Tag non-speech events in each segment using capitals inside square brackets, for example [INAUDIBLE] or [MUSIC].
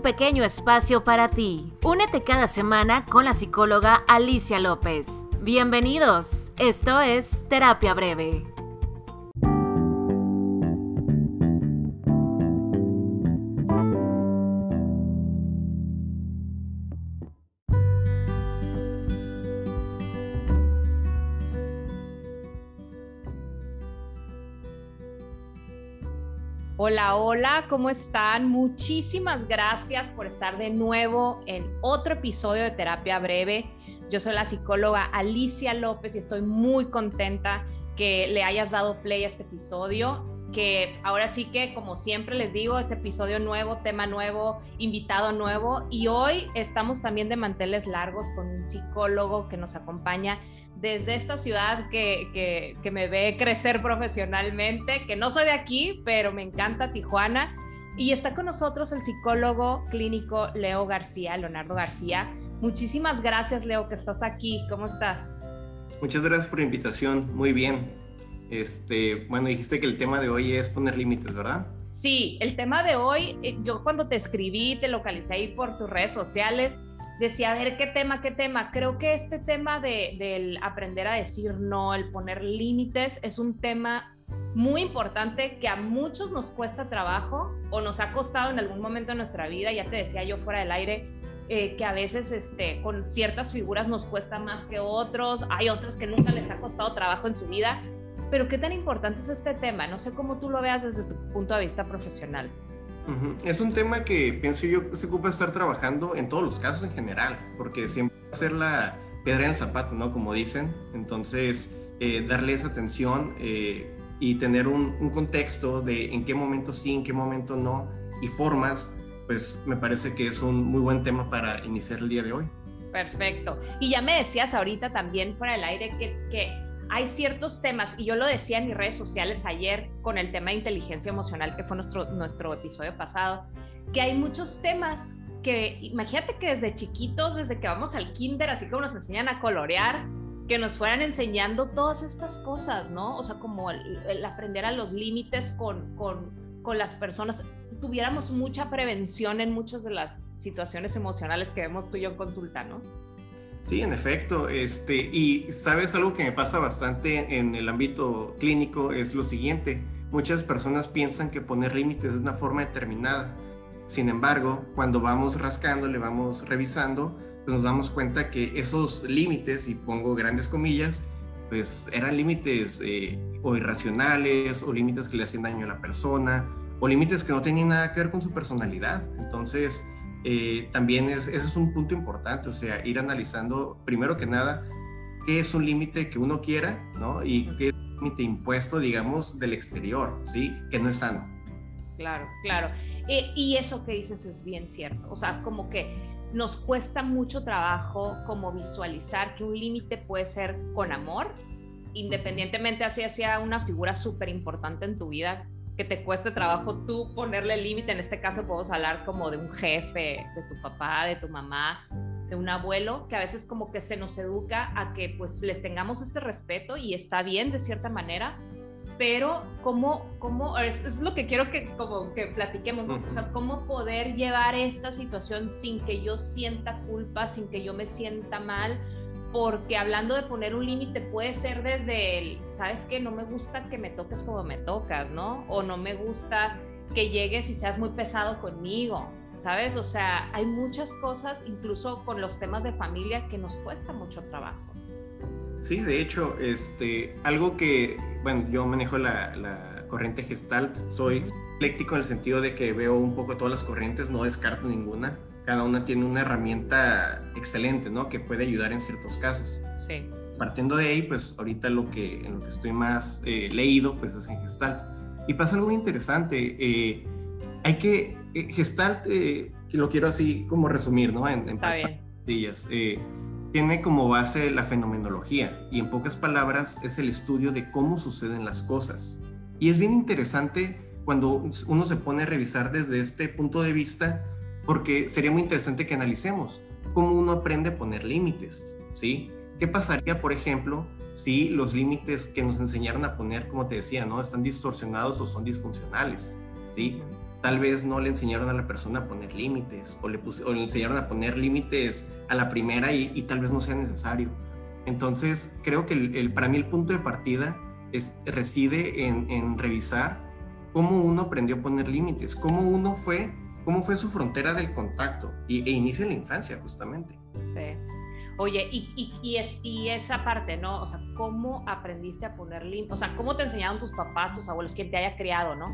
pequeño espacio para ti. Únete cada semana con la psicóloga Alicia López. Bienvenidos, esto es Terapia Breve. Hola, hola, ¿cómo están? Muchísimas gracias por estar de nuevo en otro episodio de Terapia Breve. Yo soy la psicóloga Alicia López y estoy muy contenta que le hayas dado play a este episodio, que ahora sí que, como siempre les digo, es episodio nuevo, tema nuevo, invitado nuevo y hoy estamos también de manteles largos con un psicólogo que nos acompaña desde esta ciudad que, me ve crecer profesionalmente, que no soy de aquí, pero me encanta Tijuana. Y está con nosotros el psicólogo clínico Leo García, Leonardo García. Muchísimas gracias, Leo, que estás aquí. ¿Cómo estás? Muchas gracias por la invitación. Muy bien. Este, bueno, dijiste que el tema de hoy es poner límites, ¿verdad? Sí, el tema de hoy, eh, yo cuando te escribí, te localicé ahí por tus redes sociales, decía, a ver, ¿qué tema, qué tema? Creo que este tema de, del aprender a decir no, el poner límites, es un tema muy importante que a muchos nos cuesta trabajo o nos ha costado en algún momento de nuestra vida, ya te decía yo fuera del aire, eh, que a veces este, con ciertas figuras nos cuesta más que otros, hay otros que nunca les ha costado trabajo en su vida, pero ¿qué tan importante es este tema? No sé cómo tú lo veas desde tu punto de vista profesional. Es un tema que pienso yo se ocupa estar trabajando en todos los casos en general, porque siempre va a ser la piedra en el zapato, ¿no? Como dicen. Entonces, eh, darle esa atención eh, y tener un, contexto de en qué momento sí, en qué momento no, y formas, pues me parece que es un muy buen tema para iniciar el día de hoy. Perfecto. Y ya me decías ahorita también fuera del aire que hay ciertos temas, y yo lo decía en mis redes sociales ayer con el tema de inteligencia emocional, que fue nuestro, nuestro episodio pasado, que hay muchos temas que, imagínate que desde chiquitos, desde que vamos al kinder, así como nos enseñan a colorear, que nos fueran enseñando todas estas cosas, ¿no? O sea, como el, aprender a los límites con, con, con las personas, tuviéramos mucha prevención en muchas de las situaciones emocionales que vemos tú y yo en consulta, ¿no? Sí, en efecto. Este, y sabes algo que me pasa bastante en el ámbito clínico es lo siguiente. Muchas personas piensan que poner límites es una forma determinada. Sin embargo, cuando vamos rascando, le vamos revisando, pues nos damos cuenta que esos límites, y pongo grandes comillas, pues eran límites eh, o irracionales o límites que le hacían daño a la persona o límites que no tenían nada que ver con su personalidad. Entonces, eh, también es, ese es un punto importante, o sea, ir analizando primero que nada qué es un límite que uno quiera, ¿no? Y qué es un límite impuesto, digamos, del exterior, ¿sí? Que no es sano. Claro, claro. Eh, y eso que dices es bien cierto, o sea, como que nos cuesta mucho trabajo como visualizar que un límite puede ser con amor, independientemente así hacia una figura súper importante en tu vida, que te cueste trabajo tú ponerle límite. En este caso podemos hablar como de un jefe, de tu papá, de tu mamá, de un abuelo, que a veces como que se nos educa a que pues les tengamos este respeto y está bien de cierta manera, pero cómo, cómo es, es lo que quiero que como que platiquemos, o sea, cómo poder llevar esta situación sin que yo sienta culpa, sin que yo me sienta mal, porque hablando de poner un límite puede ser desde el, sabes que no me gusta que me toques como me tocas, ¿no? O no me gusta que llegues y seas muy pesado conmigo, ¿sabes? O sea, hay muchas cosas, incluso con los temas de familia, que nos cuesta mucho trabajo. Sí, de hecho, este, algo que, bueno, yo manejo la, la corriente gestalt, soy ecléctico en el sentido de que veo un poco todas las corrientes, no descarto ninguna cada una tiene una herramienta excelente, ¿no? Que puede ayudar en ciertos casos. Sí. Partiendo de ahí, pues ahorita lo que, en lo que estoy más eh, leído, pues es en Gestalt. Y pasa algo interesante. Eh, hay que, eh, Gestalt, lo quiero así como resumir, ¿no? En, Está bien. tiene como base la fenomenología y en pocas palabras es el estudio de cómo suceden las cosas. Y es bien interesante cuando uno se pone a revisar desde este punto de vista porque sería muy interesante que analicemos cómo uno aprende a poner límites, ¿sí? ¿Qué pasaría, por ejemplo, si los límites que nos enseñaron a poner, como te decía, ¿no? Están distorsionados o son disfuncionales, ¿sí? tal vez no le enseñaron a la persona a poner límites o le, o le enseñaron a poner límites a la primera y, tal vez no sea necesario. Entonces, creo que el, para mí el punto de partida es, reside en, revisar cómo uno aprendió a poner límites, cómo uno fue, cómo fue su frontera del contacto y, e inicia en la infancia justamente. Sí. Oye, y, y, es, y esa parte, ¿no? O sea, ¿cómo aprendiste a poner límites? O sea, ¿cómo te enseñaron tus papás, tus abuelos, quien te haya criado, ¿no?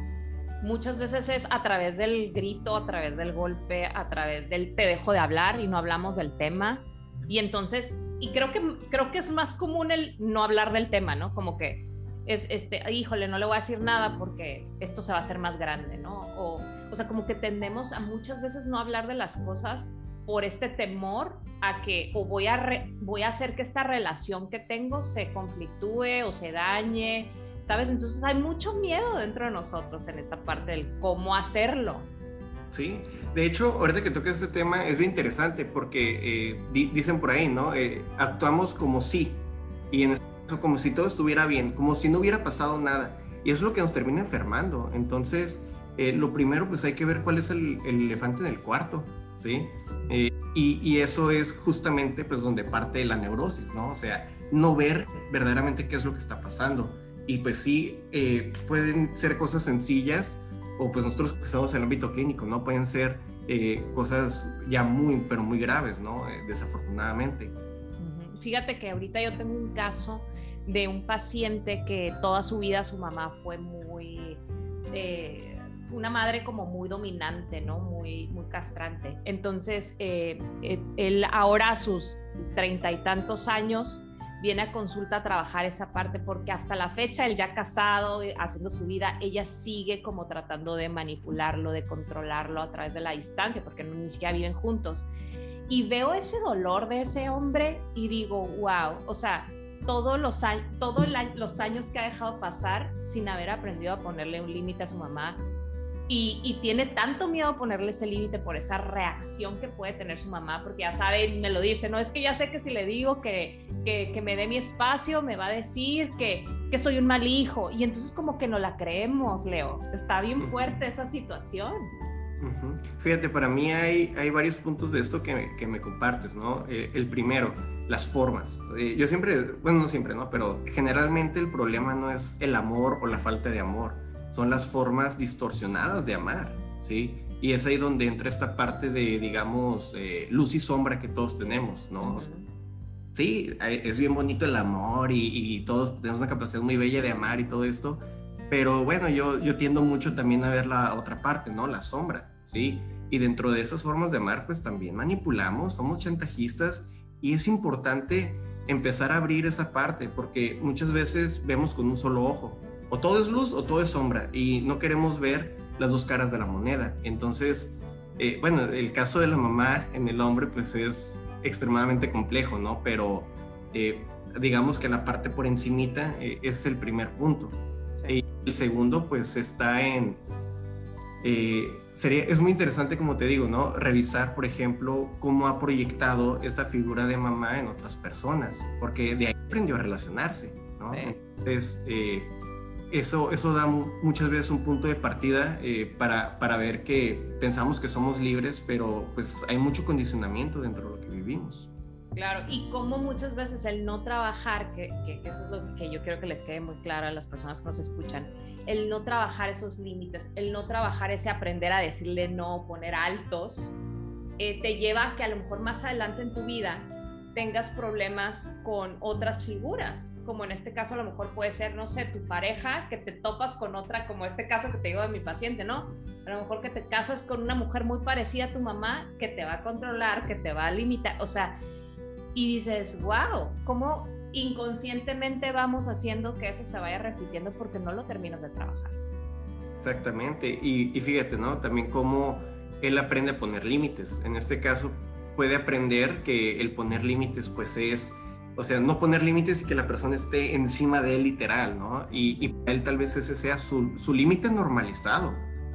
muchas veces es a través del grito, a través del golpe, a través del te dejo de hablar y no hablamos del tema. Y entonces, y creo que, creo que es más común el no hablar del tema, ¿no? Como que es, este, híjole, no le voy a decir nada porque esto se va a hacer más grande, ¿no? O, o sea, como que tendemos a muchas veces no hablar de las cosas por este temor a que o voy a, voy a hacer que esta relación que tengo se conflictúe o se dañe ¿sabes? Entonces hay mucho miedo dentro de nosotros en esta parte del cómo hacerlo. Sí, de hecho, ahorita que toques este tema es bien interesante porque eh, dicen por ahí, ¿no? Eh, actuamos como si, y en este caso como si todo estuviera bien, como si no hubiera pasado nada. Y eso es lo que nos termina enfermando. Entonces, eh, lo primero, pues hay que ver cuál es el, elefante en el cuarto, ¿sí? Y, y, eso es justamente, pues, donde parte la neurosis, ¿no? O sea, no ver verdaderamente qué es lo que está pasando y pues sí, eh, pueden ser cosas sencillas o pues nosotros que estamos en el ámbito clínico, ¿no? Pueden ser eh, cosas ya muy, pero muy graves, ¿no? Eh, desafortunadamente. Fíjate que ahorita yo tengo un caso de un paciente que toda su vida su mamá fue muy, una madre como muy dominante, ¿no? Muy, muy castrante. Entonces, él ahora a sus treinta y tantos años, viene a consulta a trabajar esa parte porque hasta la fecha, él ya casado, eh, haciendo su vida, ella sigue como tratando de manipularlo, de controlarlo a través de la distancia, porque ni siquiera viven juntos. Y veo ese dolor de ese hombre y digo, wow, o sea, todos los, todos los años que ha dejado pasar sin haber aprendido a ponerle un límite a su mamá, y, tiene tanto miedo a ponerle ese límite por esa reacción que puede tener su mamá, porque ya sabe, me lo dice, no es que ya sé que si le digo que, que, me dé mi espacio, me va a decir que, que, soy un mal hijo. Y entonces como que no la creemos, Leo. Está bien fuerte esa situación. Fíjate, para mí hay, hay varios puntos de esto que, que me compartes, ¿no? Eh, el primero, las formas. Eh, yo siempre, bueno, no siempre, ¿no? Pero generalmente el problema no es el amor o la falta de amor son las formas distorsionadas de amar, ¿sí? Y es ahí donde entra esta parte de, digamos, eh, luz y sombra que todos tenemos, ¿no? Sí, es bien bonito el amor y, todos tenemos una capacidad muy bella de amar y todo esto, pero bueno, yo, yo tiendo mucho también a ver la otra parte, ¿no? La sombra, ¿sí? Y dentro de esas formas de amar, pues también manipulamos, somos chantajistas y es importante empezar a abrir esa parte porque muchas veces vemos con un solo ojo, o todo es luz o todo es sombra y no queremos ver las dos caras de la moneda. Entonces, eh, bueno, el caso de la mamá en el hombre pues es extremadamente complejo, ¿no? Pero eh, digamos que la parte por encimita eh, es el primer punto. Y el segundo pues está en... sería, es muy interesante, como te digo, ¿no? Revisar, por ejemplo, cómo ha proyectado esta figura de mamá en otras personas, porque de ahí aprendió a relacionarse, ¿no? Entonces, eso, eso da muchas veces un punto de partida eh, para, para, ver que pensamos que somos libres, pero pues hay mucho condicionamiento dentro de lo que vivimos. Claro, y como muchas veces el no trabajar, que, eso es lo que yo quiero que les quede muy claro a las personas que nos escuchan, el no trabajar esos límites, el no trabajar ese aprender a decirle no, poner altos, eh, te lleva a que a lo mejor más adelante en tu vida tengas problemas con otras figuras, como en este caso a lo mejor puede ser, no sé, tu pareja, que te topas con otra, como este caso que te digo de mi paciente, ¿no? A lo mejor que te casas con una mujer muy parecida a tu mamá, que te va a controlar, que te va a limitar, o sea, y dices, wow, ¿cómo inconscientemente vamos haciendo que eso se vaya repitiendo porque no lo terminas de trabajar? Exactamente, y, y fíjate, ¿no? También cómo él aprende a poner límites. En este caso, puede aprender que el poner límites pues es, o sea, no poner límites y que la persona esté encima de él literal, ¿no? Y, él tal vez ese sea su, su límite normalizado,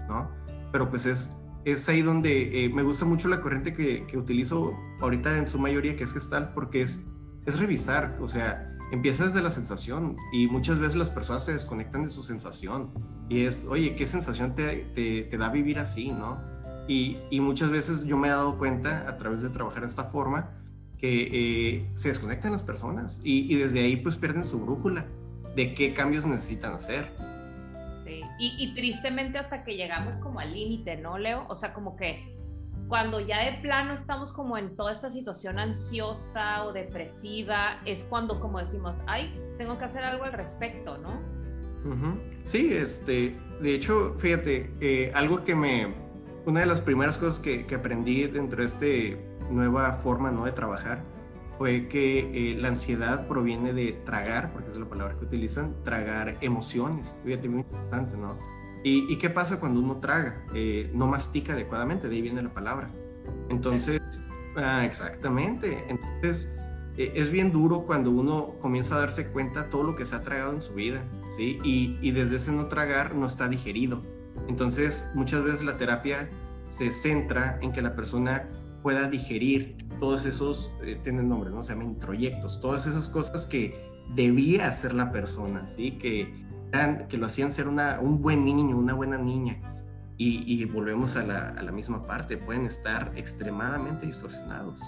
¿no? Pero pues es, es ahí donde eh, me gusta mucho la corriente que, que, utilizo ahorita en su mayoría, que es gestal, porque es, es revisar, o sea, empieza desde la sensación y muchas veces las personas se desconectan de su sensación y es, oye, ¿qué sensación te, te, da vivir así, no? Y, y, muchas veces yo me he dado cuenta a través de trabajar de esta forma que eh, se desconectan las personas y, y, desde ahí pues pierden su brújula de qué cambios necesitan hacer. Sí, y, y tristemente hasta que llegamos como al límite, ¿no, Leo? O sea, como que cuando ya de plano estamos como en toda esta situación ansiosa o depresiva, es cuando como decimos, ay, tengo que hacer algo al respecto, ¿no? Sí, este, de hecho, fíjate, eh, algo que me, una de las primeras cosas que, que aprendí dentro de esta nueva forma, ¿no? De trabajar, fue que eh, la ansiedad proviene de tragar, porque es la palabra que utilizan, tragar emociones. Fíjate, muy interesante, ¿no? ¿Y, qué pasa cuando uno traga? Eh, no mastica adecuadamente, de ahí viene la palabra. Entonces, ah, exactamente. Entonces, eh, es bien duro cuando uno comienza a darse cuenta todo lo que se ha tragado en su vida, ¿sí? Y, y desde ese no tragar no está digerido. Entonces, muchas veces la terapia se centra en que la persona pueda digerir todos esos, eh, tienen nombre, ¿no? Se llaman introyectos, todas esas cosas que debía hacer la persona, ¿sí? Que que lo hacían ser una, un buen niño, una buena niña. Y, volvemos a la, a la, misma parte, pueden estar extremadamente distorsionados.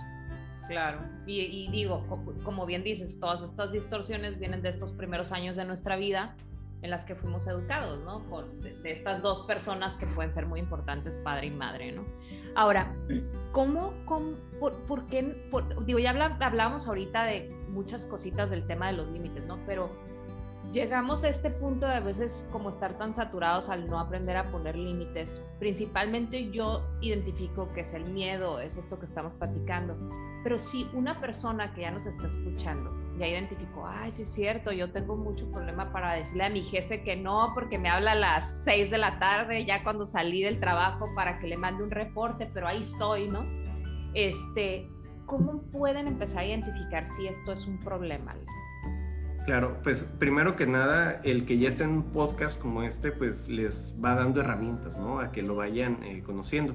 Claro, y, digo, como bien dices, todas estas distorsiones vienen de estos primeros años de nuestra vida en las que fuimos educados, ¿no? Con, de, estas dos personas que pueden ser muy importantes, padre y madre, ¿no? Ahora, ¿cómo, cómo por, qué, digo, ya hablábamos ahorita de muchas cositas del tema de los límites, ¿no? Pero llegamos a este punto de a veces como estar tan saturados al no aprender a poner límites. Principalmente yo identifico que es el miedo, es esto que estamos platicando. Pero si una persona que ya nos está escuchando ya identificó, ay, sí es cierto, yo tengo mucho problema para decirle a mi jefe que no, porque me habla a las 6 de la tarde, ya cuando salí del trabajo para que le mande un reporte, pero ahí estoy, ¿no? Este, ¿cómo pueden empezar a identificar si esto es un problema? Claro, pues primero que nada, el que ya esté en un podcast como este, pues les va dando herramientas, ¿no? A que lo vayan eh, conociendo.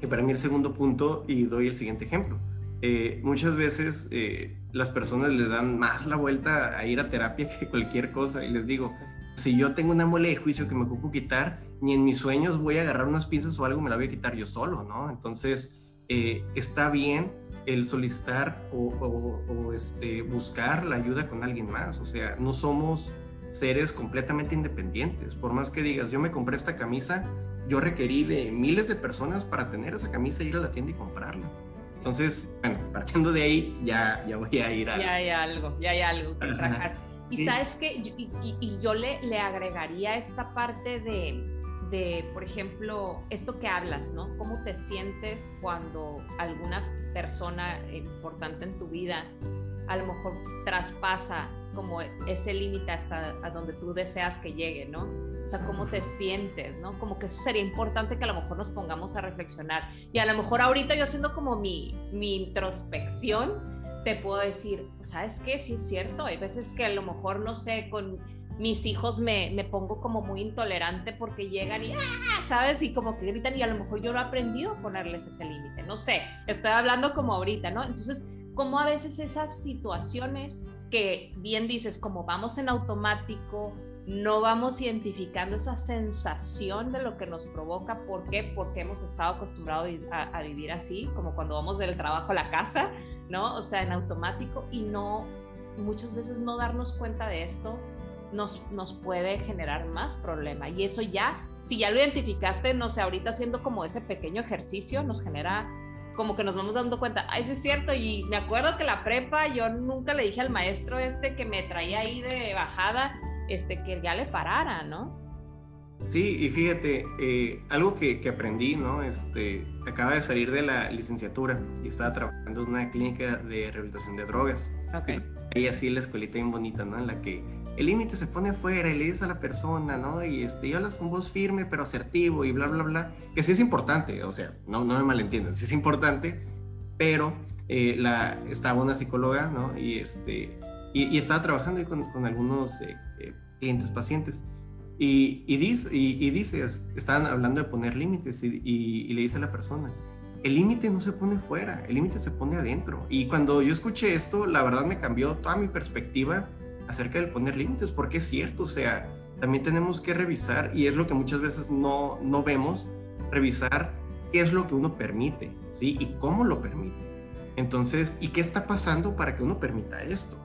Y para mí el segundo punto, y doy el siguiente ejemplo, eh, muchas veces eh, las personas les dan más la vuelta a ir a terapia [LAUGHS] que cualquier cosa, y les digo, si yo tengo una mole de juicio que me ocupo quitar, ni en mis sueños voy a agarrar unas pinzas o algo, me la voy a quitar yo solo, ¿no? Entonces, está bien el solicitar o, este, buscar la ayuda con alguien más. O sea, no somos seres completamente independientes. Por más que digas, yo me compré esta camisa, yo requerí de miles de personas para tener esa camisa, ir a la tienda y comprarla. Entonces, bueno, partiendo de ahí, ya, ya voy a ir a... Ya hay algo, ya hay algo que trabajar. Y sabes que, y, y, yo le, le agregaría esta parte de, por ejemplo, esto que hablas, ¿no? ¿Cómo te sientes cuando alguna persona importante en tu vida a lo mejor traspasa como ese límite hasta a donde tú deseas que llegue, ¿no? O sea, cómo te sientes, ¿no? Como que eso sería importante que a lo mejor nos pongamos a reflexionar. Y a lo mejor ahorita yo haciendo como mi, mi introspección, te puedo decir, ¿sabes qué? Sí es cierto, hay veces que a lo mejor, no sé, con mis hijos me, me, pongo como muy intolerante porque llegan y, ¡ah! ¿sabes? Y como que gritan y a lo mejor yo no he aprendido a ponerles ese límite, no sé, estoy hablando como ahorita, ¿no? Entonces, como a veces esas situaciones que bien dices, como vamos en automático, no vamos identificando esa sensación de lo que nos provoca, ¿por qué? Porque hemos estado acostumbrados a, a vivir así, como cuando vamos del trabajo a la casa, ¿no? O sea, en automático y no, muchas veces no darnos cuenta de esto nos, nos puede generar más problema. Y eso ya, si ya lo identificaste, no sé, ahorita haciendo como ese pequeño ejercicio, nos genera como que nos vamos dando cuenta, ay, sí es cierto, y me acuerdo que la prepa, yo nunca le dije al maestro este que me traía ahí de bajada, este, que ya le parara, ¿no? Sí, y fíjate, eh, algo que, que, aprendí, ¿no? Este, acaba de salir de la licenciatura y estaba trabajando en una clínica de rehabilitación de drogas. Okay. Ahí así la escuelita bien bonita, ¿no? En la que el límite se pone afuera y le dices a la persona, ¿no? Y, este, y hablas con voz firme pero asertivo y bla, bla, bla, que sí es importante, o sea, no, no me malentiendan, sí es importante, pero eh, la, estaba una psicóloga, ¿no? Y, este, y, estaba trabajando con, con algunos eh, eh, clientes, pacientes. Y, y, dice, y, dice, estaban hablando de poner límites y, le dice a la persona, el límite no se pone fuera, el límite se pone adentro. Y cuando yo escuché esto, la verdad me cambió toda mi perspectiva acerca del poner límites, porque es cierto, o sea, también tenemos que revisar, y es lo que muchas veces no, no vemos, revisar qué es lo que uno permite, ¿sí? Y cómo lo permite. Entonces, ¿y qué está pasando para que uno permita esto?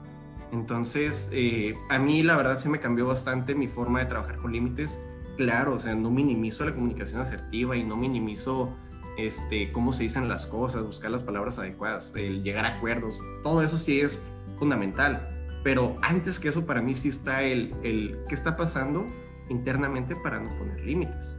Entonces, eh, a mí la verdad se me cambió bastante mi forma de trabajar con límites. Claro, o sea, no minimizo la comunicación asertiva y no minimizo este, cómo se dicen las cosas, buscar las palabras adecuadas, el llegar a acuerdos. Todo eso sí es fundamental. Pero antes que eso, para mí sí está el, el qué está pasando internamente para no poner límites.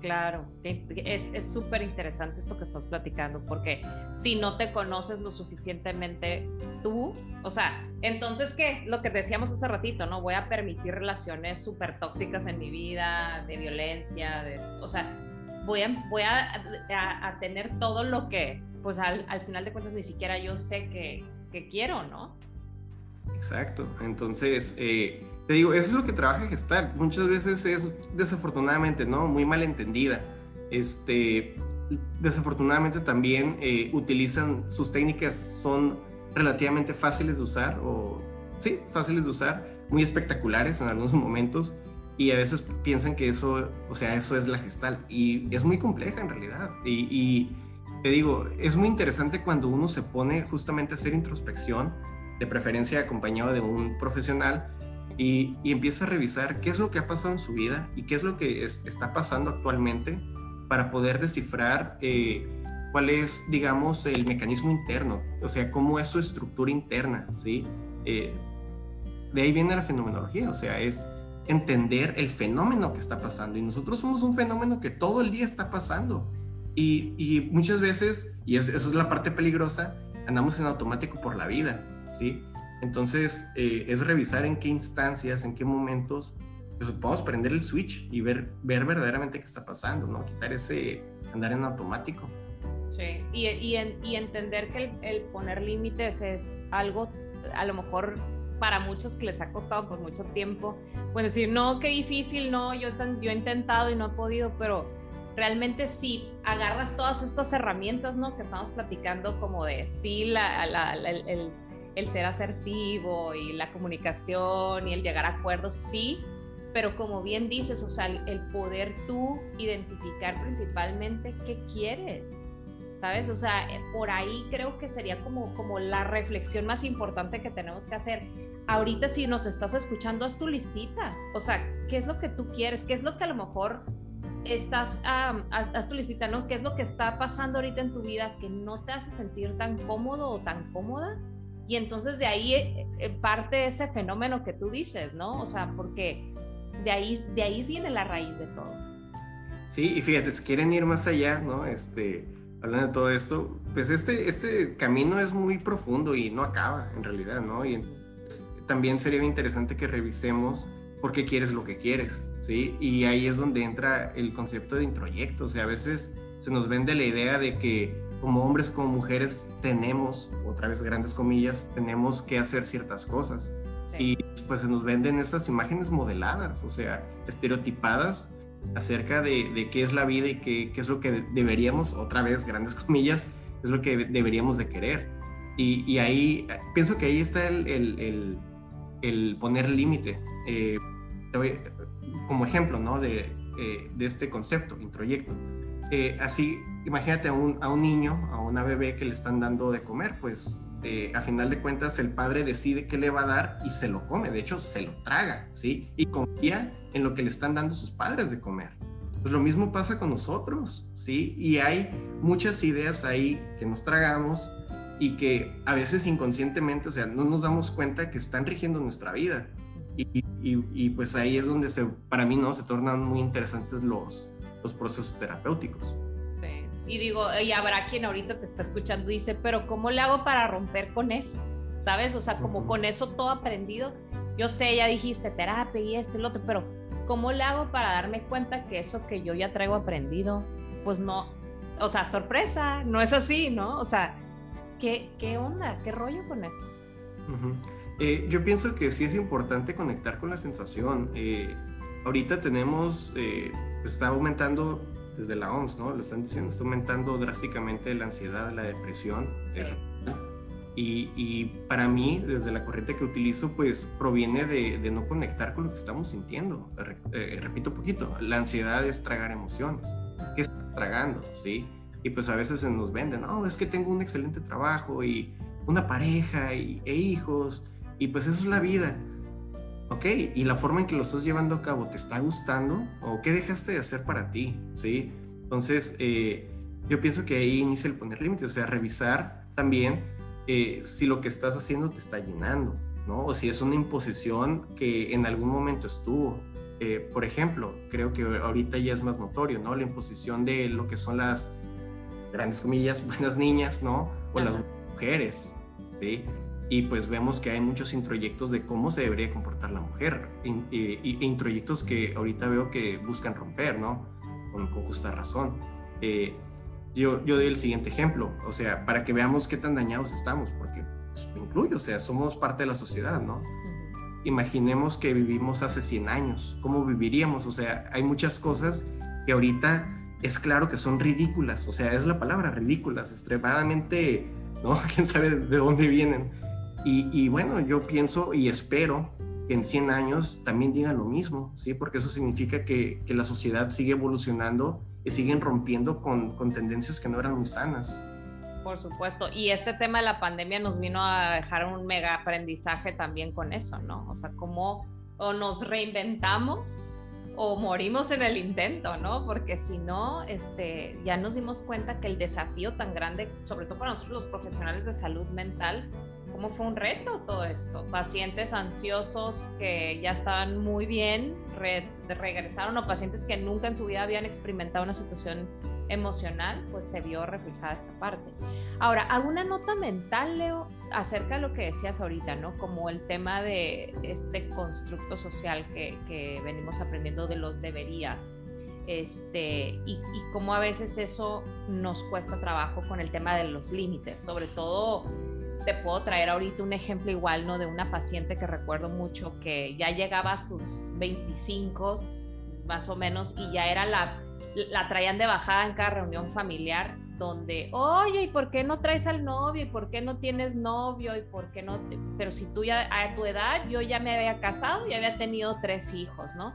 Claro, es súper interesante esto que estás platicando, porque si no te conoces lo suficientemente tú, o sea, entonces, ¿qué? Lo que decíamos hace ratito, ¿no? Voy a permitir relaciones súper tóxicas en mi vida, de violencia, de, o sea, voy a, voy a, tener todo lo que, pues al, al, final de cuentas, ni siquiera yo sé que, que quiero, ¿no? Exacto, entonces... Eh, te digo, eso es lo que trabaja Gestalt. Muchas veces es desafortunadamente, ¿no? Muy mal entendida. Este, desafortunadamente también eh, utilizan, sus técnicas son relativamente fáciles de usar, o sí, fáciles de usar, muy espectaculares en algunos momentos, y a veces piensan que eso, o sea, eso es la Gestalt, y es muy compleja en realidad. Y, y te digo, es muy interesante cuando uno se pone justamente a hacer introspección, de preferencia acompañado de un profesional, y, empieza a revisar qué es lo que ha pasado en su vida y qué es lo que está pasando actualmente para poder descifrar eh, cuál es, digamos, el mecanismo interno, o sea, cómo es su estructura interna, ¿sí? Eh, de ahí viene la fenomenología, o sea, es entender el fenómeno que está pasando. Y nosotros somos un fenómeno que todo el día está pasando. Y, y muchas veces, y eso es la parte peligrosa, andamos en automático por la vida, ¿sí? Entonces, eh, es revisar en qué instancias, en qué momentos pues, podemos prender el switch y ver, ver verdaderamente qué está pasando, ¿no? Quitar ese andar en automático. Y, entender que el, poner límites es algo, a lo mejor para muchos que les ha costado por mucho tiempo, pueden decir, no, qué difícil, no, yo, yo he intentado y no he podido, pero realmente sí, agarras todas estas herramientas, ¿no? Que estamos platicando como de, sí, la, el ser asertivo y la comunicación y el llegar a acuerdos, sí, pero como bien dices, o sea, el poder tú identificar principalmente qué quieres, ¿sabes? O sea, eh, por ahí creo que sería como, como la reflexión más importante que tenemos que hacer. Ahorita si nos estás escuchando, haz tu listita, o sea, ¿qué es lo que tú quieres? ¿Qué es lo que a lo mejor estás, haz, tu listita, ¿no? ¿Qué es lo que está pasando ahorita en tu vida que no te hace sentir tan cómodo o tan cómoda? Y entonces de ahí eh, eh, parte ese fenómeno que tú dices, ¿no? O sea, porque de ahí, de ahí viene la raíz de todo. Sí, y fíjate, si quieren ir más allá, ¿no? Este, hablando de todo esto, pues este, este camino es muy profundo y no acaba en realidad, ¿no? Y también sería interesante que revisemos por qué quieres lo que quieres, ¿sí? Y ahí es donde entra el concepto de introyecto, o sea, a veces se nos vende la idea de que como hombres, como mujeres, tenemos, otra vez grandes comillas, tenemos que hacer ciertas cosas. Y pues se nos venden esas imágenes modeladas, o sea, estereotipadas acerca de, qué es la vida y qué, es lo que deberíamos, otra vez grandes [LAUGHS] comillas, es lo que deberíamos de querer. Y, ahí, pienso que ahí está el, poner límite. Eh, como ejemplo, ¿no? De, eh, de este concepto, introyecto. Eh, así imagínate a un, niño, a una bebé que le están dando de comer, pues eh, a final de cuentas el padre decide qué le va a dar y se lo come, de hecho se lo traga, ¿sí? Y confía en lo que le están dando sus padres de comer. Pues lo mismo pasa con nosotros, ¿sí? Y hay muchas ideas ahí que nos tragamos y que a veces inconscientemente, o sea, no nos damos cuenta que están rigiendo nuestra vida. Y, pues ahí es donde para mí, ¿no? Se tornan muy interesantes los, los procesos terapéuticos. Y digo, y habrá quien ahorita te está escuchando y dice, pero ¿cómo le hago para romper con eso? ¿Sabes? O sea, como con eso todo aprendido. Yo sé, ya dijiste terapia y esto y lo otro, pero ¿cómo le hago para darme cuenta que eso que yo ya traigo aprendido, pues no, o sea, sorpresa, no es así, ¿no? O sea, ¿qué, qué onda? ¿Qué rollo con eso? Eh, yo pienso que sí es importante conectar con la sensación. Eh, ahorita tenemos, eh, está aumentando desde la OMS, ¿no? Lo están diciendo, está aumentando drásticamente la ansiedad, la depresión. Y, para mí, desde la corriente que utilizo, pues proviene de, no conectar con lo que estamos sintiendo. Eh, repito un poquito, la ansiedad es tragar emociones. ¿Qué estás tragando? ¿Sí? Y pues a veces se nos venden, no, es que tengo un excelente trabajo y una pareja y, e hijos, y pues eso es la vida. Ok, y la forma en que lo estás llevando a cabo, ¿te está gustando? ¿O qué dejaste de hacer para ti? ¿Sí? Entonces, eh, yo pienso que ahí inicia el poner límites, o sea, revisar también eh, si lo que estás haciendo te está llenando, ¿no? O si es una imposición que en algún momento estuvo. Eh, por ejemplo, creo que ahorita ya es más notorio, ¿no? La imposición de lo que son las grandes comillas, [LAUGHS] buenas niñas, ¿no? O las mujeres, ¿sí? Y pues vemos que hay muchos introyectos de cómo se debería comportar la mujer, y, introyectos que ahorita veo que buscan romper, ¿no? Con, justa razón. Eh, yo, yo doy el siguiente ejemplo, o sea, para que veamos qué tan dañados estamos, porque pues, me incluyo, o sea, somos parte de la sociedad, ¿no? Imaginemos que vivimos hace 100 años, ¿cómo viviríamos? O sea, hay muchas cosas que ahorita es claro que son ridículas, o sea, es la palabra ridículas, extremadamente, ¿no? [LAUGHS] ¿Quién sabe de dónde vienen? Y, bueno, yo pienso y espero que en 100 años también digan lo mismo, ¿sí? Porque eso significa que, que la sociedad sigue evolucionando y siguen rompiendo con, con tendencias que no eran muy sanas. Por supuesto, y este tema de la pandemia nos vino a dejar un mega aprendizaje también con eso, ¿no? O sea, cómo o nos reinventamos o morimos en el intento, ¿no? Porque si no, este, ya nos dimos cuenta que el desafío tan grande, sobre todo para nosotros los profesionales de salud mental, cómo fue un reto todo esto. Pacientes ansiosos que ya estaban muy bien, regresaron o pacientes que nunca en su vida habían experimentado una situación emocional, pues se vio reflejada esta parte. Ahora, hago una nota mental, Leo, acerca de lo que decías ahorita, ¿no? Como el tema de este constructo social que, que venimos aprendiendo de los deberías. Este, y, y cómo a veces eso nos cuesta trabajo con el tema de los límites, sobre todo te puedo traer ahorita un ejemplo igual, ¿no? De una paciente que recuerdo mucho que ya llegaba a sus 25 más o menos y ya era la, la traían de bajada en cada reunión familiar donde, oye, ¿y por qué no traes al novio? ¿Y por qué no tienes novio? ¿Y por qué no? Pero si tú ya a tu edad, yo ya me había casado y había tenido tres hijos, ¿no?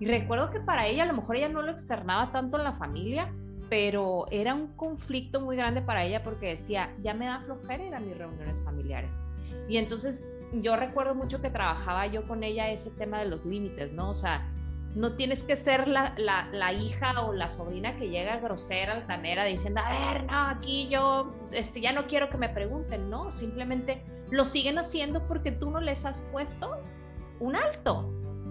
Y recuerdo que para ella, a lo mejor ella no lo externaba tanto en la familia, pero era un conflicto muy grande para ella porque decía, ya me da flojera ir a mis reuniones familiares. Y entonces yo recuerdo mucho que trabajaba yo con ella ese tema de los límites, ¿no? O sea, no tienes que ser la, la, hija o la sobrina que llega grosera, altanera, diciendo, a ver, no, aquí yo este, ya no quiero que me pregunten, ¿no? Simplemente lo siguen haciendo porque tú no les has puesto un alto,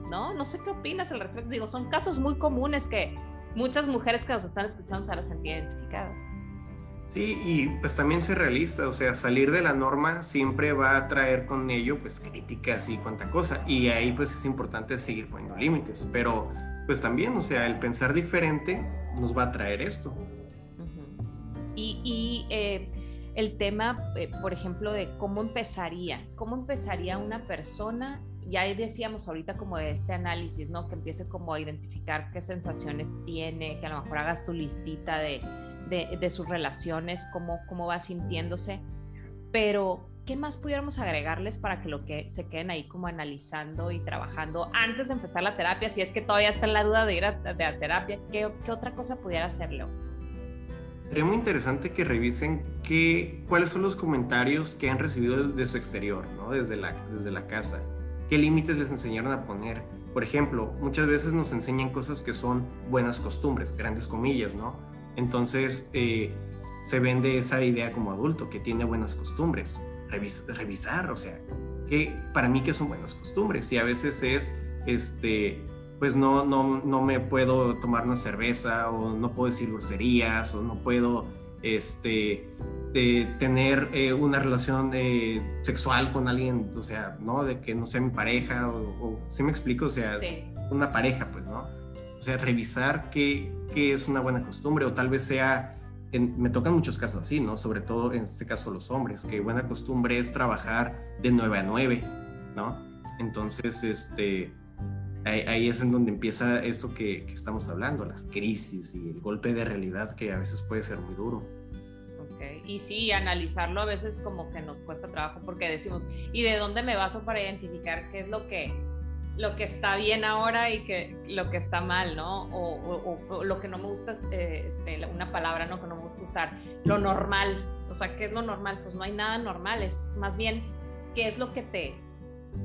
¿no? No sé qué opinas al respecto. Digo, son casos muy comunes que muchas mujeres que nos están escuchando se van a sentir identificadas. Sí, y pues también ser realista, o sea, salir de la norma siempre va a traer con ello pues críticas y cuanta cosa, y ahí pues es importante seguir poniendo límites, pero pues también, o sea, el pensar diferente nos va a traer esto. Y, eh, el tema, eh, por ejemplo, de cómo empezaría, cómo empezaría una persona ya decíamos ahorita como de este análisis, ¿no? Que empiece como a identificar qué sensaciones tiene, que a lo mejor hagas tu listita de, de, sus relaciones, cómo, cómo va sintiéndose, pero ¿qué más pudiéramos agregarles para que lo que se queden ahí como analizando y trabajando antes de empezar la terapia? Si es que todavía está en la duda de ir a, de a terapia, ¿qué, ¿qué, otra cosa pudiera hacerlo? Sería muy interesante que revisen qué, cuáles son los comentarios que han recibido de su exterior, ¿no? desde, la, desde la casa qué límites les enseñaron a poner. Por ejemplo, muchas veces nos enseñan cosas que son buenas costumbres, grandes comillas, ¿no? Entonces eh, se vende esa idea como adulto, que tiene buenas costumbres. revisar, o sea, que para mí que son buenas costumbres y a veces es, este, pues no, no, no me puedo tomar una cerveza o no puedo decir groserías o no puedo, este, de tener eh, una relación eh, sexual con alguien, o sea, ¿no? De que no sea mi pareja, o, si me explico, o sea, una pareja, pues, ¿no? O sea, revisar qué, qué, es una buena costumbre, o tal vez sea, me tocan muchos casos así, ¿no? Sobre todo en este caso los hombres, que buena costumbre es trabajar de 9 a 9, ¿no? Entonces, este, ahí, es en donde empieza esto que, que, estamos hablando, las crisis y el golpe de realidad que a veces puede ser muy duro. Okay. Y sí, analizarlo a veces como que nos cuesta trabajo porque decimos, ¿y de dónde me baso para identificar qué es lo que, lo que está bien ahora y que, lo que está mal, ¿no? O, o, lo que no me gusta, eh, este, una palabra, ¿no? Que no me gusta usar, lo normal. O sea, ¿qué es lo normal? Pues no hay nada normal, es más bien qué es lo que te,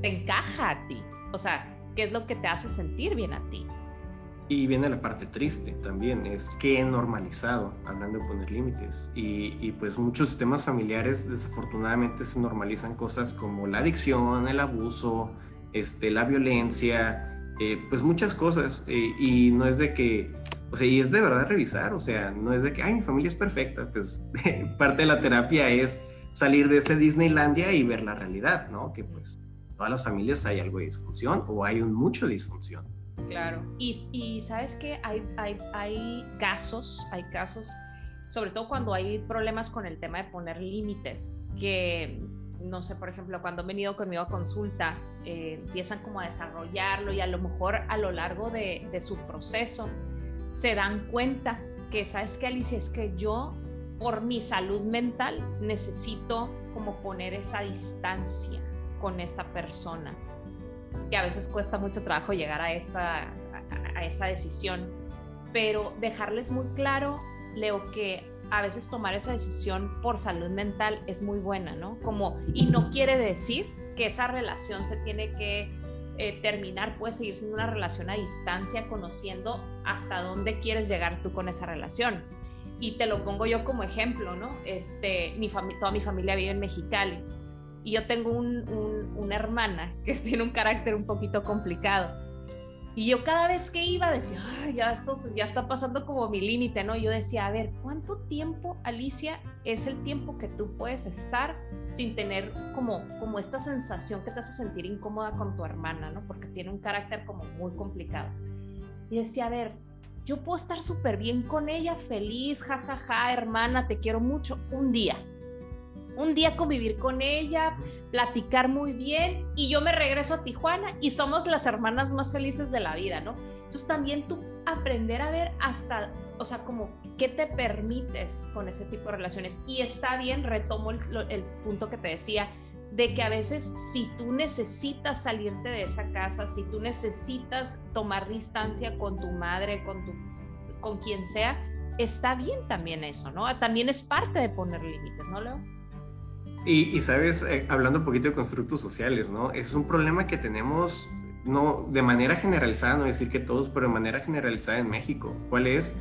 te encaja a ti. O sea, qué es lo que te hace sentir bien a ti. Y viene la parte triste también, es que he normalizado, hablando de poner límites. Y, y, pues muchos sistemas familiares desafortunadamente se normalizan cosas como la adicción, el abuso, este, la violencia, eh, pues muchas cosas. Eh, y no es de que, o sea, y es de verdad revisar, o sea, no es de que, ay, mi familia es perfecta, pues [LAUGHS] parte de la terapia es salir de ese Disneylandia y ver la realidad, ¿no? Que pues todas las familias hay algo de disfunción o hay un mucho disfunción. Claro, y, y sabes que hay, hay, hay casos, hay casos, sobre todo cuando hay problemas con el tema de poner límites, que no sé, por ejemplo, cuando han venido conmigo a consulta, eh, empiezan como a desarrollarlo y a lo mejor a lo largo de, de su proceso se dan cuenta que, ¿sabes qué, Alicia? Es que yo, por mi salud mental, necesito como poner esa distancia con esta persona, que a veces cuesta mucho trabajo llegar a esa, a esa decisión, pero dejarles muy claro, Leo, que a veces tomar esa decisión por salud mental es muy buena, ¿no? Como, y no quiere decir que esa relación se tiene que eh, terminar, puede seguir siendo una relación a distancia, conociendo hasta dónde quieres llegar tú con esa relación. Y te lo pongo yo como ejemplo, ¿no? Este, mi toda mi familia vive en Mexicali y yo tengo una hermana [LAUGHS] que tiene un carácter un poquito complicado y yo cada vez que iba decía, ya, esto ya está pasando como mi límite, ¿no? Yo decía, a ver, ¿cuánto tiempo, Alicia, es el tiempo que tú puedes estar sin tener como, como esta sensación que te hace sentir incómoda con tu hermana, ¿no? Porque tiene un carácter como muy complicado. Y decía, a ver, yo puedo estar súper bien con ella, feliz, jajaja, ja, ja, hermana, te quiero mucho, un día un día convivir con ella, platicar muy bien y yo me regreso a Tijuana y somos las hermanas más felices de la vida, ¿no? Entonces también tú aprender a ver hasta, o sea, como qué te permites con ese tipo de relaciones. Y está bien, retomo el, el punto que te decía, de que a veces si tú necesitas salirte de esa casa, si tú necesitas tomar distancia con tu madre, con, tu, con quien sea, está bien también eso, ¿no? También es parte de poner límites, ¿no, Leo? Y, sabes, eh, hablando un poquito de constructos sociales, ¿no? Es un problema que tenemos, no de manera generalizada, no decir que todos, pero de manera generalizada en México. ¿Cuál es?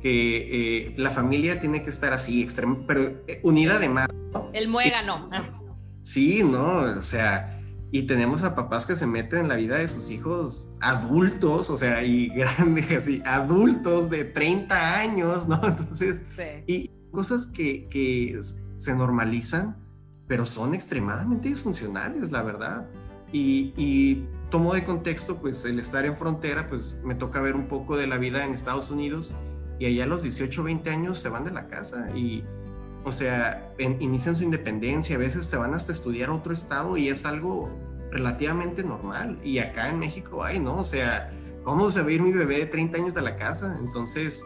Que eh, la familia tiene que estar así, extrema, pero eh, unida además. ¿no? El muégano. [LAUGHS] Sí, ¿no? O sea, y tenemos a papás que se meten en la vida de sus hijos adultos, o sea, y [LAUGHS] grandes, así, adultos de 30 años, ¿no? [LAUGHS] Entonces, y cosas que, que se normalizan pero son extremadamente disfuncionales, la verdad. Y, tomo de contexto, pues el estar en frontera, pues me toca ver un poco de la vida en Estados Unidos y allá a los 18, 20 años se van de la casa y, o sea, inician su independencia, a veces se van hasta estudiar a otro estado y es algo relativamente normal. Y acá en México, ay, ¿no? O sea, ¿cómo se va a ir mi bebé de 30 años de la casa? Entonces,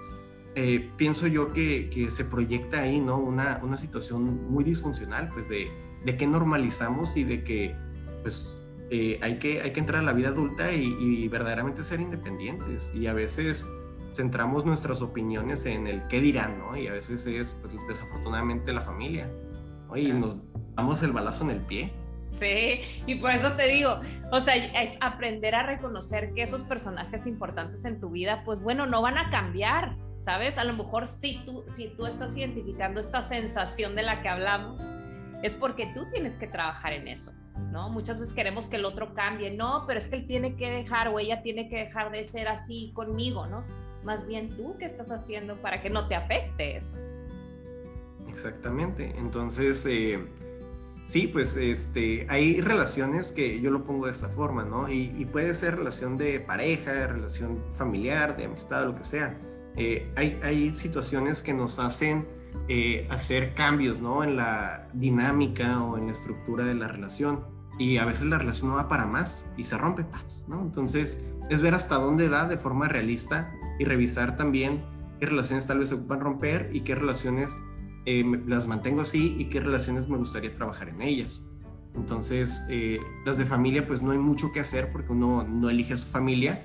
eh, pienso yo que, se proyecta ahí, ¿no? Una, una situación muy disfuncional, pues de, de que normalizamos y de que, pues, eh, hay, que, hay que entrar a la vida adulta y, verdaderamente ser independientes. Y a veces centramos nuestras opiniones en el qué dirán, ¿no? Y a veces es, pues, desafortunadamente la familia, Y nos damos el balazo en el pie. Sí, y por eso te digo, o sea, es aprender a reconocer que esos personajes importantes en tu vida, pues bueno, no van a cambiar ¿sabes? A lo mejor si tú, si tú estás identificando esta sensación de la que hablamos, es porque tú tienes que trabajar en eso, ¿no? Muchas veces queremos que el otro cambie, no, pero es que él tiene que dejar o ella tiene que dejar de ser así conmigo, ¿no? Más bien tú, ¿qué estás haciendo para que no te afecte eso? Exactamente, entonces... Eh, sí, pues este, hay relaciones que yo lo pongo de esta forma, ¿no? Y, y, puede ser relación de pareja, relación familiar, de amistad, lo que sea. Eh, hay, situaciones que nos hacen eh, hacer cambios ¿no? en la dinámica o en la estructura de la relación. y a veces la relación no va para más y se rompe, ¿no? Entonces es ver hasta dónde da de forma realista y revisar también qué relaciones tal vez se ocupan romper y qué relaciones eh, las mantengo así y qué relaciones me gustaría trabajar en ellas. Entonces, eh, las de familia, pues no hay mucho que hacer porque uno no elige su familia.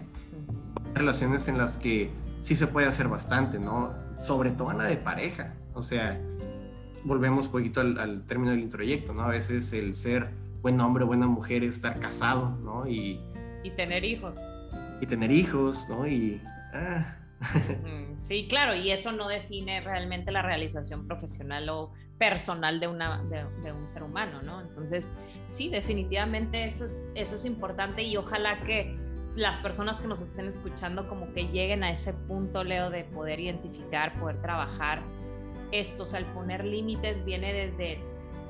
Relaciones en las que sí se puede hacer bastante, ¿no? Sobre todo la de pareja. O sea, volvemos un poquito al, al término del introyecto, ¿no? A veces el ser buen hombre, buena mujer es estar casado, ¿no? Y, y tener hijos. Y tener hijos, ¿no? Y... Ah, Sí, claro, y eso no define realmente la realización profesional o personal de, una, de, un ser humano, ¿no? Entonces, sí, definitivamente eso es, eso es importante y ojalá que las personas que nos estén escuchando como que lleguen a ese punto, Leo, de poder identificar, poder trabajar esto, o sea, el poner límites viene desde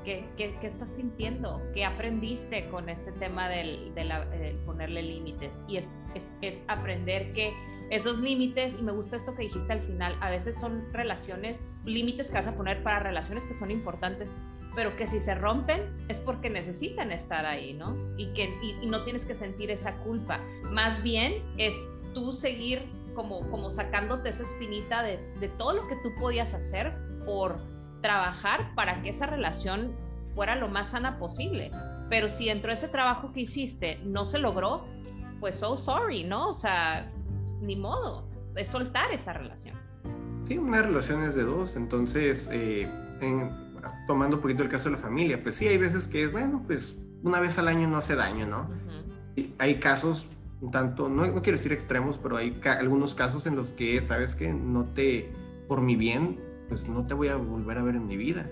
qué, qué, qué estás sintiendo, qué aprendiste con este tema del, de ponerle límites. Y es, es, es aprender que esos límites, y me gusta esto que dijiste al final, a veces son relaciones, límites que vas a poner para relaciones que son importantes, pero que si se rompen es porque necesitan estar ahí, ¿no? Y que y, no tienes que sentir esa culpa. Más bien es tú seguir como, como sacándote esa espinita de, de todo lo que tú podías hacer por trabajar para que esa relación fuera lo más sana posible. Pero si dentro de ese trabajo que hiciste no se logró, pues so sorry, ¿no? O sea, ni modo, es soltar esa relación. Sí, una relación es de dos, entonces, eh, tomando un poquito el caso de la familia, pues sí, hay veces que, bueno, pues una vez al año no hace daño, ¿no? hay casos, un tanto, no, no, quiero decir extremos, pero hay algunos casos en los que, sabes que no te, por mi bien, pues no te voy a volver a ver en mi vida.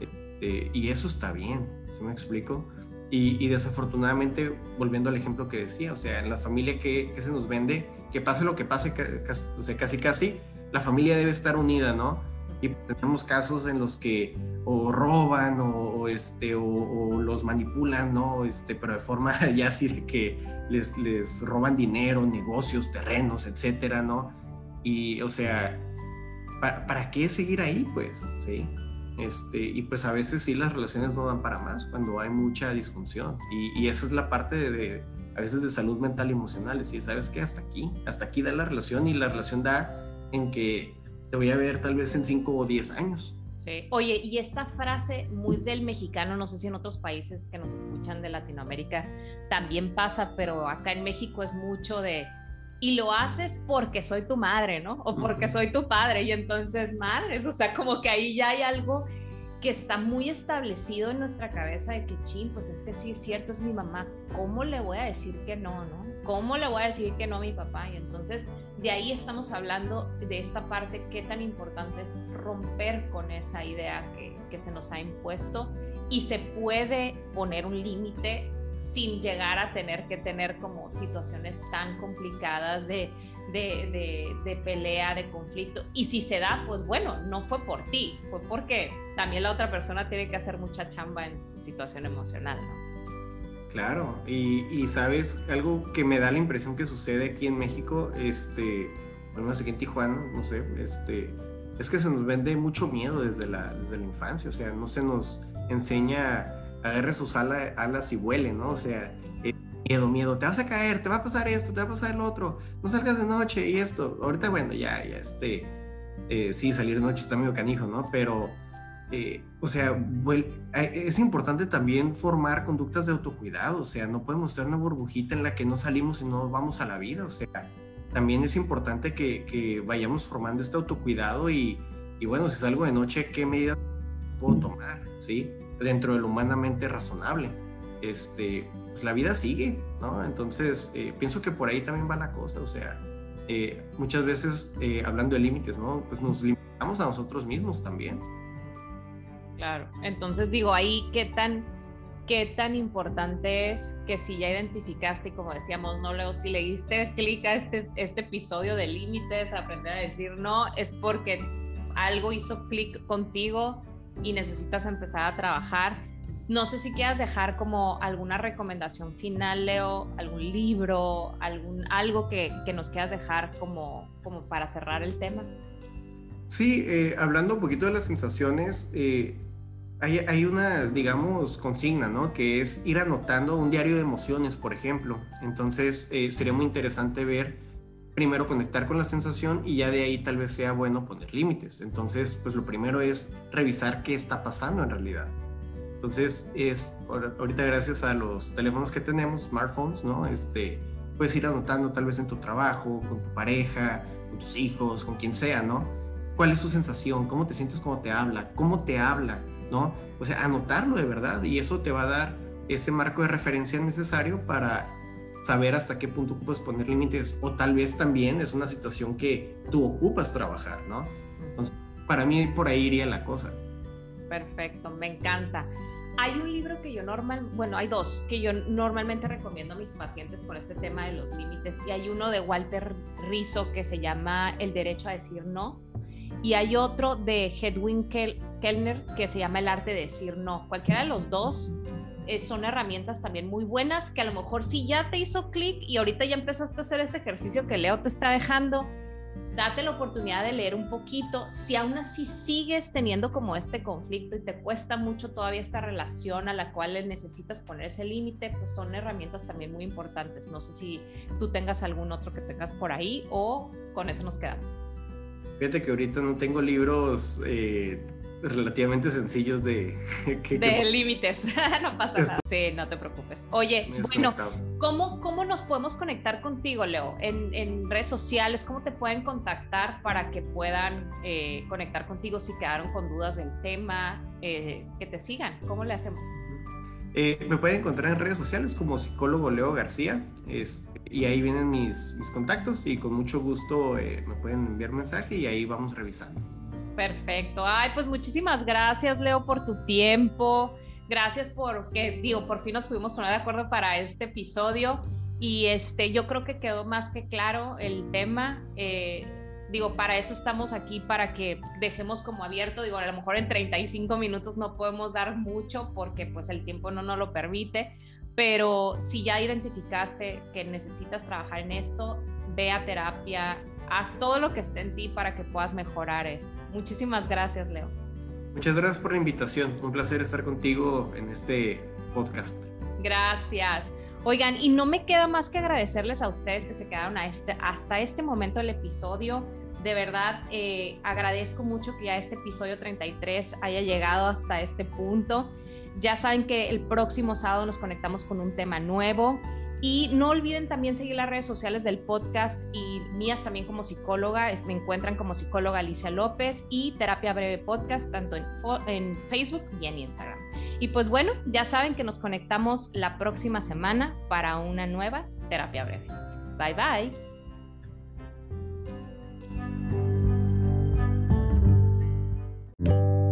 Este, y eso está bien, ¿sí me explico? Y, desafortunadamente, volviendo al ejemplo que decía, o sea, en la familia que, se nos vende, que pase lo que pase, casi, o sea, casi casi, la familia debe estar unida, ¿no? Y tenemos casos en los que o roban o, este, o, los manipulan, ¿no? Este, pero de forma [LAUGHS] ya así de que les, les roban dinero, negocios, terrenos, etcétera, ¿no? Y, o sea, ¿para, ¿para, qué seguir ahí, pues? ¿Sí? Este, y pues a veces sí las relaciones no dan para más cuando hay mucha disfunción. Y, y esa es la parte de a veces de salud mental y emocional, decir, ¿sabes qué? Hasta aquí, hasta aquí da la relación y la relación da en que te voy a ver tal vez en 5 o 10 años. Sí. Oye, y esta frase muy del mexicano, no sé si en otros países que nos escuchan de Latinoamérica también pasa, pero acá en México es mucho de, y lo haces porque soy tu madre, ¿no? O porque soy tu padre, y entonces madres, o sea, como que ahí ya hay algo que está muy establecido en nuestra cabeza de que, chin, pues es que sí es cierto, es mi mamá, ¿cómo le voy a decir que no, no? ¿Cómo le voy a decir que no a mi papá? Y entonces de ahí estamos hablando de esta parte, qué tan importante es romper con esa idea que, que se nos ha impuesto y se puede poner un límite sin llegar a tener que tener como situaciones tan complicadas de de, pelea, de conflicto. Y si se da, pues bueno, no fue por ti, fue porque también la otra persona tiene que hacer mucha chamba en su situación emocional, ¿no? Claro, y, sabes, algo que me da la impresión que sucede aquí en México, este, bueno, aquí en Tijuana, no sé, este, es que se nos vende mucho miedo desde la, desde la infancia, o sea, no se nos enseña agarre sus alas y vuele, ¿no? O sea, miedo, miedo, te vas a caer, te va a pasar esto, te va a pasar lo otro, no salgas de noche y esto. Ahorita, bueno, ya, ya, este, eh, sí, salir de noche está medio canijo, ¿no? Pero, eh, o sea, es importante también formar conductas de autocuidado, o sea, no podemos ser una burbujita en la que no salimos y no vamos a la vida, o sea, también es importante que, que vayamos formando este autocuidado y, y, bueno, si salgo de noche, ¿qué medidas puedo tomar? ¿Sí? Dentro de lo humanamente razonable. Este, pues la vida sigue, ¿no? Entonces, eh, pienso que por ahí también va la cosa, o sea, eh, muchas veces eh, hablando de límites, ¿no? Pues nos limitamos a nosotros mismos también. Claro, entonces digo, ahí qué tan, qué tan importante es que si ya identificaste, como decíamos, no, luego si le diste clic a este, este episodio de límites, aprender a decir no, es porque algo hizo clic contigo y necesitas empezar a trabajar no sé si quieras dejar como alguna recomendación final, Leo, algún libro, algún, algo que, nos quieras dejar como, como para cerrar el tema. Sí, eh, hablando un poquito de las sensaciones, eh, Hay, una, digamos, consigna, ¿no? Que es ir anotando un diario de emociones, por ejemplo. Entonces, eh, sería muy interesante ver, primero conectar con la sensación y ya de ahí tal vez sea bueno poner límites. Entonces, pues lo primero es revisar qué está pasando en realidad. Entonces, es ahorita gracias a los teléfonos que tenemos, smartphones, ¿no? Este, puedes ir anotando tal vez en tu trabajo, con tu pareja, con tus hijos, con quien sea, ¿no? ¿Cuál es su sensación? ¿Cómo te sientes cuando te habla? ¿Cómo te habla? ¿No? O sea, anotarlo de verdad y eso te va a dar ese marco de referencia necesario para saber hasta qué punto ocupas poner límites o tal vez también es una situación que tú ocupas trabajar, ¿no? Entonces, para mí por ahí iría la cosa. Perfecto, me encanta. Hay un libro que yo normal, bueno, hay dos que yo normalmente recomiendo a mis pacientes con este tema de los límites y hay uno de Walter Rizzo que se llama El derecho a decir no y hay otro de Hedwig Kellner que se llama El arte de decir no. Cualquiera de los dos eh, son herramientas también muy buenas que a lo mejor si ya te hizo clic y ahorita ya empezaste a hacer ese ejercicio que Leo te está dejando, date la oportunidad de leer un poquito. Si aún así sigues teniendo como este conflicto y te cuesta mucho todavía esta relación a la cual necesitas poner ese límite, pues son herramientas también muy importantes. No sé si tú tengas algún otro que tengas por ahí o con eso nos quedamos. Fíjate que ahorita no tengo libros eh, relativamente sencillos de... [LAUGHS] de límites, [LAUGHS] no pasa nada. Sí, no te preocupes. Oye, bueno, ¿cómo, ¿cómo nos podemos conectar contigo, Leo? En, redes sociales, ¿cómo te pueden contactar para que puedan eh, conectar contigo si quedaron con dudas del tema? Eh, que te sigan, ¿cómo le hacemos? Eh, me pueden encontrar en redes sociales como psicólogo Leo García y ahí vienen mis, mis contactos y con mucho gusto me pueden enviar mensaje y ahí vamos revisando. Perfecto. Ay, pues muchísimas gracias, Leo, por tu tiempo. Gracias por que, digo, por fin nos pudimos poner de acuerdo para este episodio. Y este, yo creo que quedó más que claro el tema. Eh, digo, para eso estamos aquí, para que dejemos como abierto. Digo, a lo mejor en 35 minutos no podemos dar mucho porque pues el tiempo no nos lo permite. Pero si ya identificaste que necesitas trabajar en esto, ve a terapia, haz todo lo que esté en ti para que puedas mejorar esto. Muchísimas gracias, Leo. Muchas gracias por la invitación. Un placer estar contigo en este podcast. Gracias. Oigan, y no me queda más que agradecerles a ustedes que se quedaron a este, hasta este momento del episodio. De verdad, eh, agradezco mucho que ya este episodio 33 haya llegado hasta este punto. Ya saben que el próximo sábado nos conectamos con un tema nuevo. Y no olviden también seguir las redes sociales del podcast y mías también como psicóloga. Me encuentran como psicóloga Alicia López y Terapia Breve Podcast, tanto en, Facebook y en Instagram. Y pues bueno, ya saben que nos conectamos la próxima semana para una nueva Terapia Breve. Bye bye.